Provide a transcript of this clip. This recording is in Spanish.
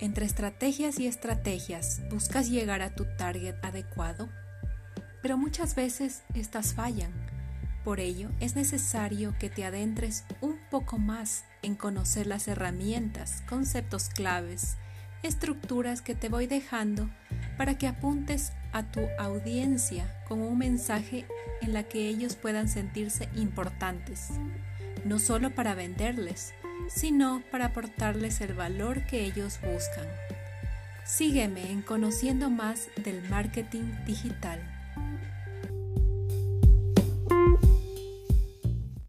Entre estrategias y estrategias, buscas llegar a tu target adecuado, pero muchas veces estas fallan. Por ello, es necesario que te adentres un poco más en conocer las herramientas, conceptos claves, estructuras que te voy dejando para que apuntes a tu audiencia con un mensaje en la que ellos puedan sentirse importantes, no solo para venderles, sino para aportarles el valor que ellos buscan. Sígueme en conociendo más del marketing digital.